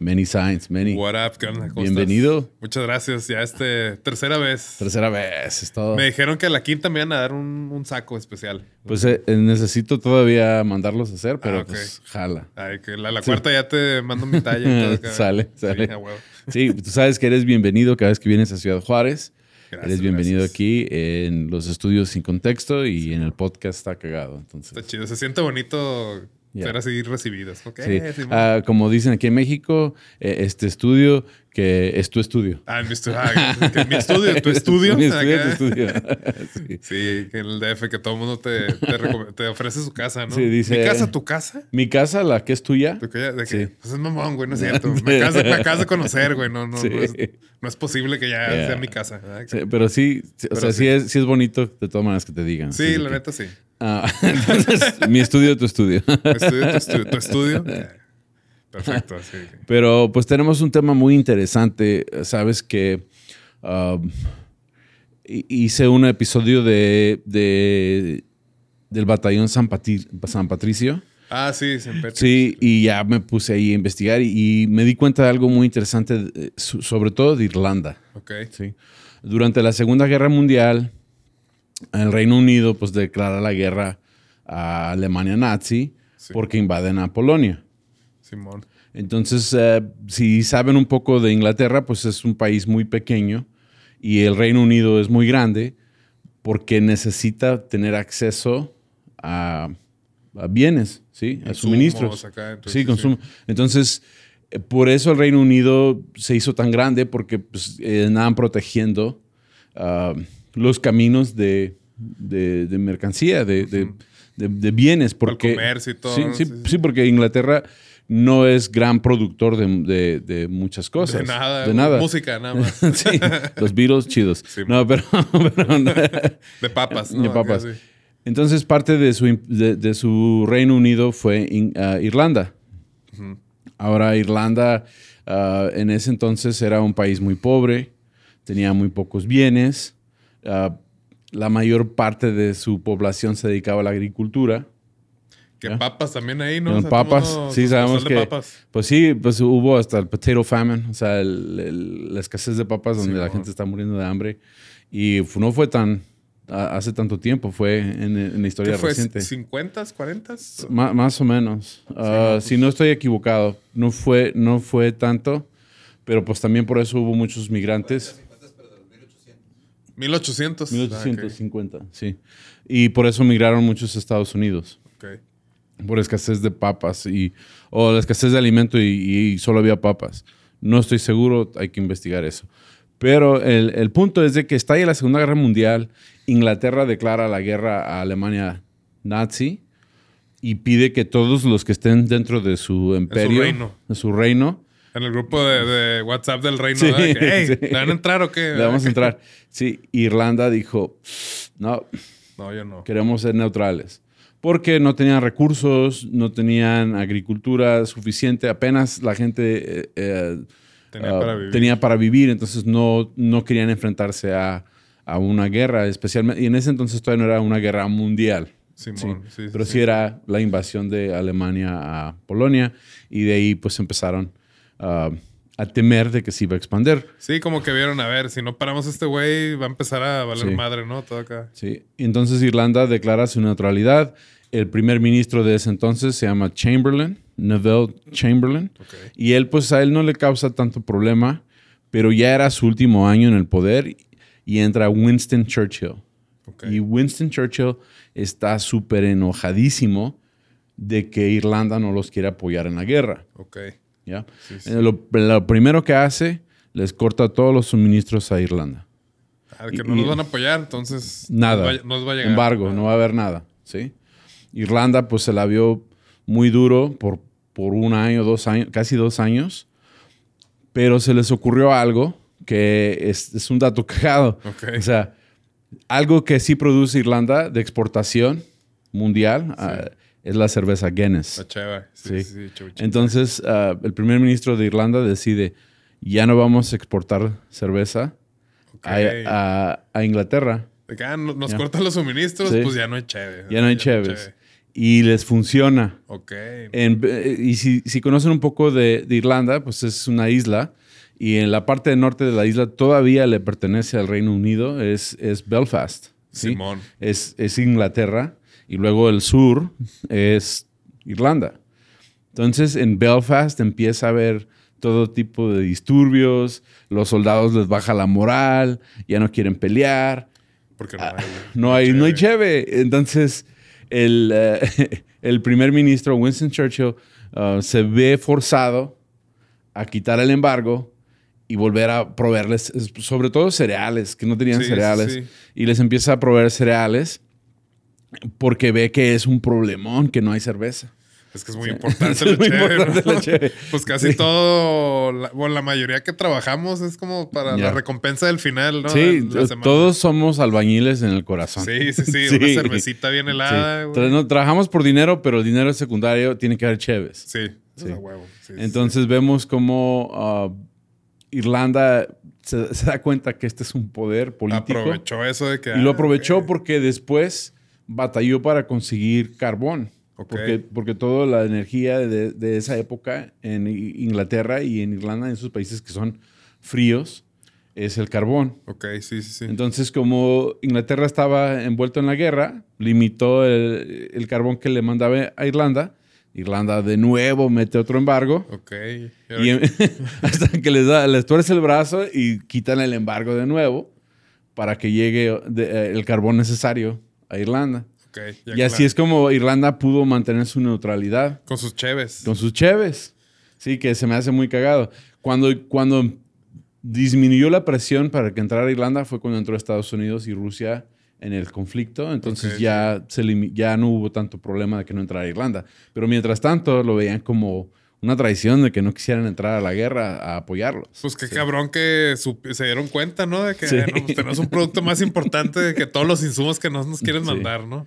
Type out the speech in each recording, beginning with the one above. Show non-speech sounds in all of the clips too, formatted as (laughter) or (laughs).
Many Science, Many. What up, ¿Cómo Bienvenido. Muchas gracias. Ya este, tercera vez. Tercera vez, es todo. Me dijeron que a la quinta me iban a dar un, saco especial. Pues eh, eh, necesito todavía mandarlos a hacer, pero ah, pues jala. Ay, que la, cuarta ya te mando mi talla. (laughs) sale, sale. Sí, tú sabes que eres bienvenido cada vez que vienes a Ciudad Juárez. eres bienvenido aquí en los estudios sin contexto y en el podcast está cagado. Entonces. Está chido. Se siente bonito ser así recibidos. Ah, como dicen aquí en México, eh, este estudio que es tu estudio. Ah, mi, estudio. Ah, mi estudio, tu (laughs) estudio. mi estudio, tu estudio. (laughs) sí. que en el DF que todo el mundo te, te, ofrece su casa, ¿no? Sí, dice. ¿Mi casa, tu casa? Mi casa, la que es tuya. ¿De qué? Sí. Pues es mamón, güey, no es (laughs) cierto. Me, acabas, de conocer, güey. No, no, no, es, posible que ya sea mi casa. pero sí, o sea, sí. es, sí es bonito de todas maneras que te digan. Sí, la neta sí. Ah, (laughs) entonces, mi estudio, tu estudio. Estudio, tu estudio. Tu estudio. Perfecto. Pero pues tenemos un tema muy interesante. Sabes que um, hice un episodio de, del batallón San, San Patricio. Ah, sí, Sí, y ya me puse ahí a investigar y, me di cuenta de algo muy interesante, eh, sobre todo de Irlanda. Ok. Sí. Durante la Segunda Guerra Mundial, el Reino Unido pues declara la guerra a Alemania nazi porque invaden a Polonia. Simón. Entonces, eh, si saben un poco de Inglaterra, pues es un país muy pequeño y el Reino Unido es muy grande porque necesita tener acceso a, bienes, ¿sí? A suministros. sí, consumo. Entonces, eh, por eso el Reino Unido se hizo tan grande porque pues, eh, andaban protegiendo ah, los caminos de, mercancía, de, bienes. Porque, comercio y todo. sí, sí, porque Inglaterra no es gran productor de, muchas cosas. De nada. De nada. Música, nada más. (laughs) sí, los Beatles chidos. no, pero, (laughs) (laughs) de papas. De papas. Entonces, parte de su, de, su Reino Unido fue uh, Irlanda. Ahora, Irlanda uh, en ese entonces era un país muy pobre, tenía muy pocos bienes. Uh, la mayor parte de su población se dedicaba a la agricultura. Que papas también ahí, ¿no? papas, sí, sabemos que. Pues sí, pues hubo hasta el potato famine, o sea, la escasez de papas donde la gente está muriendo de hambre. Y no fue tan. Hace tanto tiempo, fue en, la historia ¿Qué fue, reciente. ¿50, 40? más o menos. Ah, pues si no estoy equivocado, no fue, no fue tanto, pero pues también por eso hubo muchos migrantes. 1800. 1850, sí. Y por eso migraron muchos a Estados Unidos. Okay por escasez de papas y, o la escasez de alimento y, solo había papas. No estoy seguro, hay que investigar eso. Pero el, punto es de que está ahí la Segunda Guerra Mundial, Inglaterra declara la guerra a Alemania nazi y pide que todos los que estén dentro de su imperio, de su reino, en el grupo de, WhatsApp del reino, ¿le van a entrar o qué? Le vamos a entrar. Sí, Irlanda dijo, no, no, yo no. Queremos ser neutrales porque no tenían recursos, no tenían agricultura suficiente, apenas la gente eh, eh, ah, tenía, para vivir, entonces no, no querían enfrentarse a, una guerra, especialmente, y en ese entonces todavía no era una guerra mundial. sí, pero sí, era la invasión de Alemania a Polonia y de ahí pues empezaron a a temer de que se iba a expander. Sí, como que vieron, a ver, si no paramos a este güey, va a empezar a valer madre, ¿no? Todo acá. Sí. Entonces Irlanda declara su neutralidad. El primer ministro de ese entonces se llama Chamberlain, Neville Chamberlain. Y él, pues a él no le causa tanto problema, pero ya era su último año en el poder y entra Winston Churchill. Y Winston Churchill está súper enojadísimo de que Irlanda no los quiere apoyar en la guerra. Okay. ¿Ya? Lo, primero que hace, les corta todos los suministros a Irlanda. Al que no nos van a apoyar, entonces... Nada. No va, a llegar. Embargo, no va a haber nada, ¿sí? Irlanda, pues se la vio muy duro por, por un año, dos años, casi dos años. Pero se les ocurrió algo que es, es un dato (laughs) cagado. Ok. O sea, algo que sí produce Irlanda de exportación mundial ah, es la cerveza Guinness. La cheva. Sí. Entonces, ah, el primer ministro de Irlanda decide, ya no vamos a exportar cerveza a, a- a Inglaterra. Ah, no- nos Ya. cortan los suministros, Sí. pues ya no hay cheve. Ya no hay cheves. Y les funciona. Ok. En- y si, si conocen un poco de, de Irlanda, pues es una isla. Y en la parte norte de la isla todavía le pertenece al Reino Unido, es, es Belfast. ¿sí? Simón. Es, es Inglaterra. Y luego el sur es Irlanda. Entonces en Belfast empieza a haber todo tipo de disturbios, los soldados les baja la moral, ya no quieren pelear, Porque no Ah, hay. (laughs) no hay, no hay cheve. Entonces, el, eh, (laughs) el primer ministro Winston Churchill uh, se ve forzado a quitar el embargo y volver a proveerles, es- sobre todo cereales, que no tenían Sí, sí, cereales, sí. y les empieza a proveer cereales porque ve que es un problemón que no hay cerveza. Es que es muy (laughs) importante la cheve. (laughs) Pues casi Sí. todo, la, bueno, la mayoría que trabajamos es como para la recompensa del final, ¿no? sí, todos somos albañiles en el corazón. Sí, sí, sí, (laughs) Sí. Una cervecita bien helada, güey. No, trabajamos por dinero, pero el dinero es secundario, tiene que haber cheves. Sí, Sí. huevo. Entonces vemos cómo ah, Irlanda se, se da cuenta que este es un poder político. aprovechó eso de que. Y lo ah, aprovechó porque después batalló para conseguir carbón. Porque, porque toda la energía de, de esa época en Inglaterra y en Irlanda, en esos países que son fríos, es el carbón. Ok, sí, sí, sí. Entonces, como Inglaterra estaba envuelto en la guerra, limitó el, el carbón que le mandaba a Irlanda. Irlanda de nuevo mete otro embargo. ok. Y em- (laughs) hasta que les, da, les tuerce el brazo y quitan el embargo de nuevo para que llegue de- eh, el carbón necesario a Irlanda. Y así es como Irlanda pudo mantener su neutralidad Con sus cheves. con sus cheves. Sí, que se me hace muy cagado. Cuando, cuando disminuyó la presión para que entrara Irlanda fue cuando entró Estados Unidos y Rusia en el conflicto. Entonces ya, se ya no hubo tanto problema de que no entrara Irlanda. Pero mientras tanto lo veían como una traición de que no quisieran entrar a la guerra a apoyarlos. Pues qué cabrón que se dieron cuenta, ¿no? De que Sí. no, pues, tenemos un producto más importante que todos los insumos que nos, nos quieren mandar, ¿no?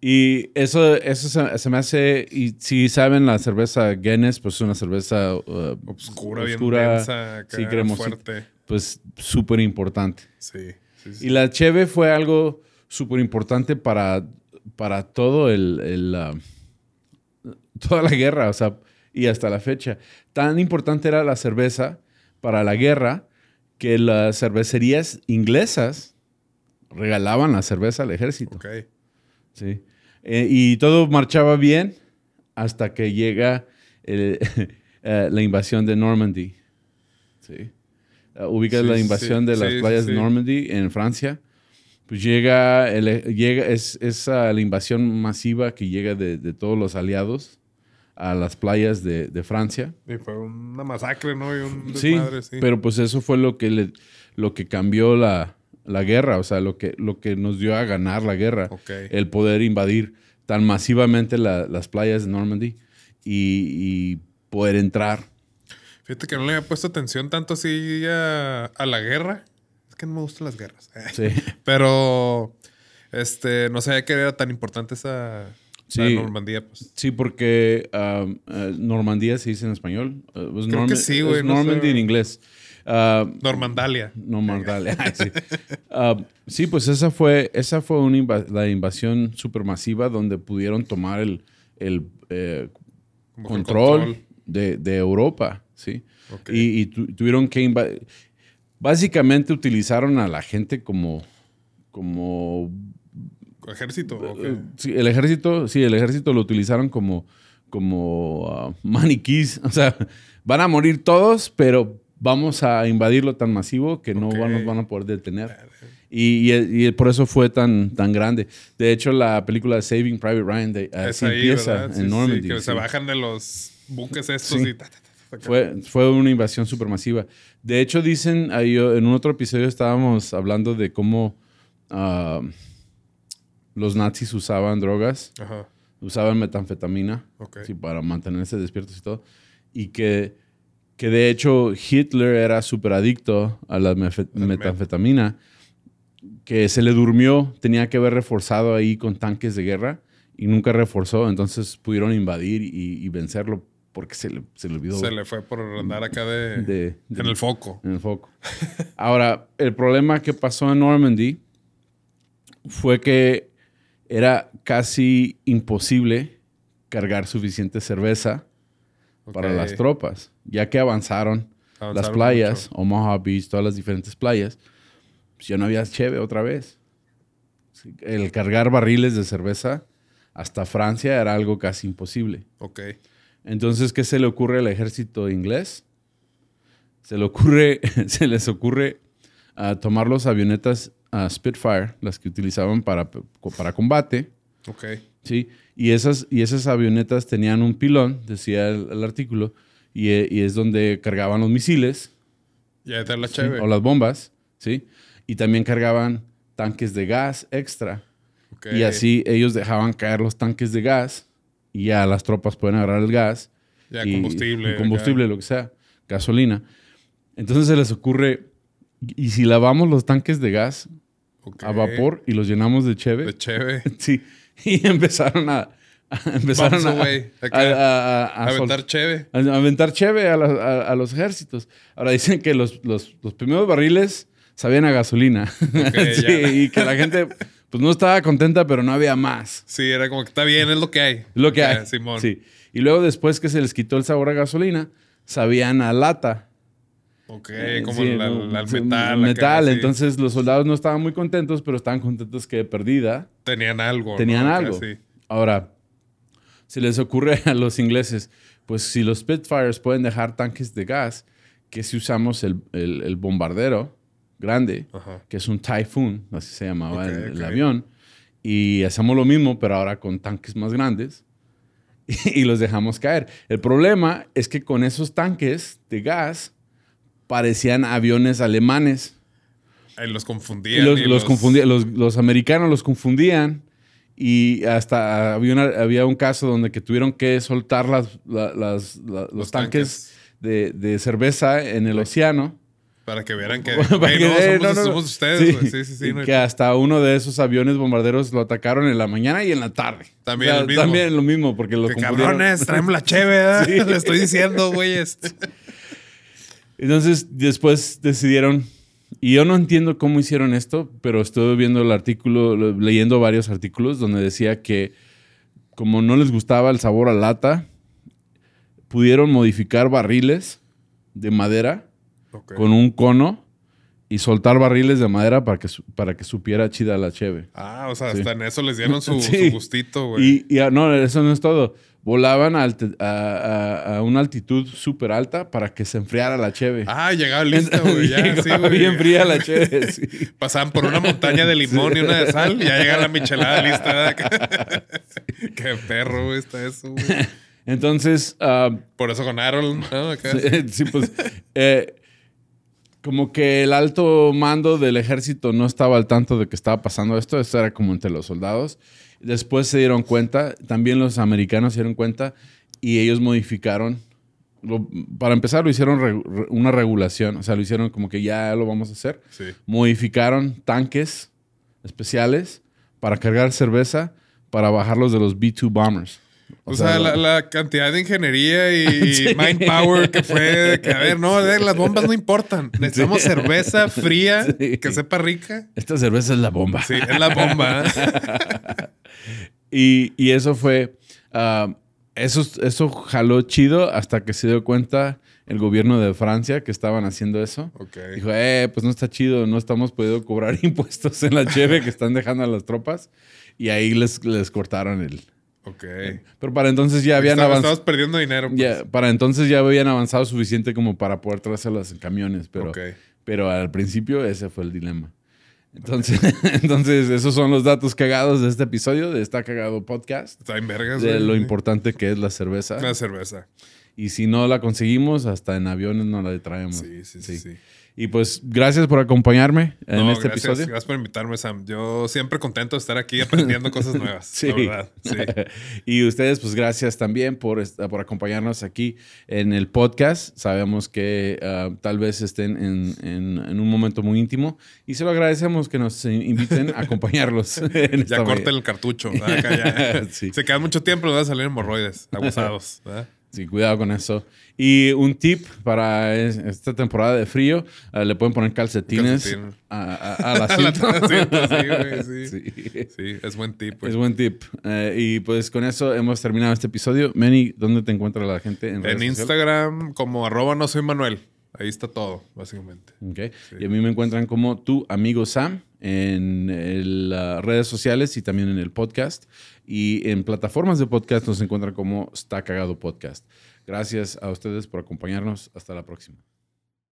Y eso, eso se, se me hace, y si saben la cerveza Guinness, pues es una cerveza uh, Obscura, bien oscura, densa, acá, sí, cremosita. fuerte. pues súper importante. Sí, sí, sí. Y la cheve fue algo súper importante para, para todo el, el, ah, toda la guerra, o sea, y hasta la fecha. Tan importante era la cerveza para la guerra que las cervecerías inglesas regalaban la cerveza al ejército. Sí. Eh, y todo marchaba bien hasta que llega el- (laughs) eh, la invasión de Normandy. Sí. Uh, ubicas Sí, la sí, invasión de las sí, playas de Normandy en Francia. Pues llega, el- llega es, es ah, la invasión masiva que llega de, de todos los aliados a las playas de, de Francia. Y fue una masacre, ¿no? Y un Sí, desmadre, sí. pero pues eso fue lo que, le- lo que cambió la, la guerra, o sea, lo que, lo que nos dio a ganar la guerra. Ok. El poder invadir tan masivamente la- las playas de Normandy y, y poder entrar. Fíjate que no le había puesto atención tanto así a, a la guerra. Es que no me gustan las guerras. (laughs) Sí. Pero, este, no sabía que era tan importante esa Sí. la Normandía, pues. Sí, porque um, eh, Normandía se dice en español. Uh, Creo que sí, güey, no Normandy sé. en inglés. Uh, Normandalia. Normandalia. (laughs) Sí. Uh, sí, pues esa fue, esa fue una la invasión supermasiva donde pudieron tomar el, el, eh, control, De, de Europa, ¿sí? Y, y tu- tuvieron que... inva- Básicamente utilizaron a la gente como... como Ejército. ¿o qué? eh, sí, el ejército, sí, el ejército lo utilizaron como, como ah, maniquís. (laughs) O sea, van a morir todos, pero vamos a invadirlo tan masivo que no van- nos van a poder detener. Y, y- y por eso fue tan, tan grande. De hecho, la película de Saving Private Ryan de, así ahí, empieza en sí, que se bajan de los buques estos y... ta, ta, ta. Fue, fue una invasión supermasiva. De hecho, dicen, en un otro episodio estábamos hablando de cómo ah, los nazis usaban drogas, Ajá. usaban metanfetamina Ok. sí, para mantenerse despiertos y todo, y que que de hecho Hitler era súper adicto a la metanfetamina, que se le durmió, tenía que haber reforzado ahí con tanques de guerra y nunca reforzó, entonces pudieron invadir y, vencerlo porque se le, se le, olvidó. Se le fue por andar acá de, en el foco. En el foco. Ahora, el problema que pasó en Normandy fue que era casi imposible cargar suficiente cerveza para las tropas, ya que avanzaron, las playas, Omaha Beach, todas las diferentes playas, pues ya no había cheve otra vez. El cargar barriles de cerveza hasta Francia era algo casi imposible. Ok. Entonces, ¿qué se le ocurre al ejército inglés? Se, le ocurre, (laughs) se les ocurre a tomar los avionetas a Spitfire, las que utilizaban para, para combate. Ok. Sí, y esas, y esas avionetas tenían un pilón, decía el, artículo, y, es donde cargaban los misiles. Ya está la O las bombas, ¿sí? Y también cargaban tanques de gas extra. Y así ellos dejaban caer los tanques de gas y ya las tropas pueden agarrar el gas. Ya, combustible. Combustible, lo que sea, gasolina. Entonces se les ocurre, ¿y si lavamos los tanques de gas a vapor y los llenamos de cheve? De cheve. (laughs) Sí. Y empezaron a, (laughs) empezaron a, a, a, aventar cheve. A, aventar cheve a, los ejércitos. Ahora dicen que los, los, los primeros barriles sabían a gasolina. (laughs) sí, y que la gente pues no estaba contenta, pero no había más. Sí, era como que está bien, es lo que hay. Lo que hay. Simón. Sí. Y luego después que se les quitó el sabor a gasolina, sabían a lata. Ok, como el metal. Metal, entonces los soldados no estaban muy contentos, pero estaban contentos que de perdida. Tenían algo. Tenían algo. Ahora, se les ocurre a los ingleses, pues si los Spitfires pueden dejar tanques de gas, que si usamos el, el bombardero, grande, que es un Typhoon, así se llamaba el, avión, y hacemos lo mismo, pero ahora con tanques más grandes, (laughs) y, los dejamos caer. El problema es que con esos tanques de gas parecían aviones alemanes. Y los confundían. Los, los, confundían los, americanos los confundían. Y hasta había, un caso donde que tuvieron que soltar las, los, tanques, De, de, cerveza en el océano para que vieran que, (laughs) no, somos, ustedes. Sí, sí, sí, que hasta uno de esos aviones bombarderos lo atacaron en la mañana y en la tarde. También, lo mismo. también lo mismo, porque lo que cabrones, traemos la (laughs) cheve, Le estoy diciendo, güeyes. (laughs) Entonces, después decidieron, y yo no entiendo cómo hicieron esto, pero estuve viendo el artículo, leyendo varios artículos donde decía que como no les gustaba el sabor a lata, pudieron modificar barriles de madera con un cono y soltar barriles de madera para que, para que supiera chida la cheve. Ah, o sea, hasta en eso les dieron su, (laughs) gustito, güey. Y, ah, no, eso no es todo. Volaban a, una altitud súper alta para que se enfriara la cheve. Ah, llegaba lista, güey. Ya, bien fría la cheve. (laughs) Pasaban por una montaña de limón y una de sal y ya llega la michelada lista. (laughs) (laughs) Qué perro, güey, está eso, güey. Entonces... Ah, por eso con Aaron, ¿no? Sí, pues... Eh, como que el alto mando del ejército no estaba al tanto de que estaba pasando esto, esto era como entre los soldados. Después se dieron cuenta, también los americanos se dieron cuenta y ellos modificaron. para empezar, lo hicieron una regulación, o sea, lo hicieron como que ya lo vamos a hacer. Modificaron tanques especiales para cargar cerveza para bajarlos de los B-2 bombers. O, sea, la, cantidad de ingeniería y (laughs) mind power que fue que, a ver, no, las bombas no importan. Necesitamos cerveza fría que sepa rica. Esta cerveza es la bomba. Sí, es la bomba. (laughs) y, eso fue, ah, eso, eso jaló chido hasta que se dio cuenta el gobierno de Francia que estaban haciendo eso. Dijo, eh, pues no está chido, no estamos pudiendo cobrar (laughs) impuestos en la cheve que están dejando a las tropas. Y ahí les, les cortaron el, Ok. Pero para entonces ya habían avanzado. Estabas perdiendo dinero. Pues. para entonces ya habían avanzado suficiente como para poder traérselas en camiones. Pero, pero al principio ese fue el dilema. Entonces, (laughs) entonces, esos son los datos cagados de este episodio, de Está Cagado Podcast. Está en vergas. De lo importante que es la cerveza. La cerveza. Y si no la conseguimos, hasta en aviones no la traemos. Sí, sí, sí. sí. Y pues gracias por acompañarme en este episodio. Gracias por invitarme, Sam. Yo siempre contento de estar aquí aprendiendo cosas nuevas. (laughs) sí. La verdad. Sí. (laughs) y ustedes, pues gracias también por, por acompañarnos aquí en el podcast. Sabemos que ah, tal vez estén en, en, un momento muy íntimo y se lo agradecemos que nos inviten a acompañarlos. (laughs) ya corten el cartucho. Se queda mucho tiempo, les va a salir hemorroides abusados. ¿verdad? Sí, cuidado con eso. Y un tip para esta temporada de frío, eh, le pueden poner calcetines a, a, la (laughs) cinta. sí, (laughs) sí, sí. es buen tip. Es buen tip. Eh, y pues con eso hemos terminado este episodio. Meni, ¿dónde te encuentra la gente? En, en Instagram como arroba no soy Manuel. Ahí está todo, básicamente. Okay. Y a mí me encuentran como tu amigo Sam en las redes sociales y también en el podcast. Y en plataformas de podcast nos encuentran como Está Cagado Podcast. Gracias a ustedes por acompañarnos. Hasta la próxima.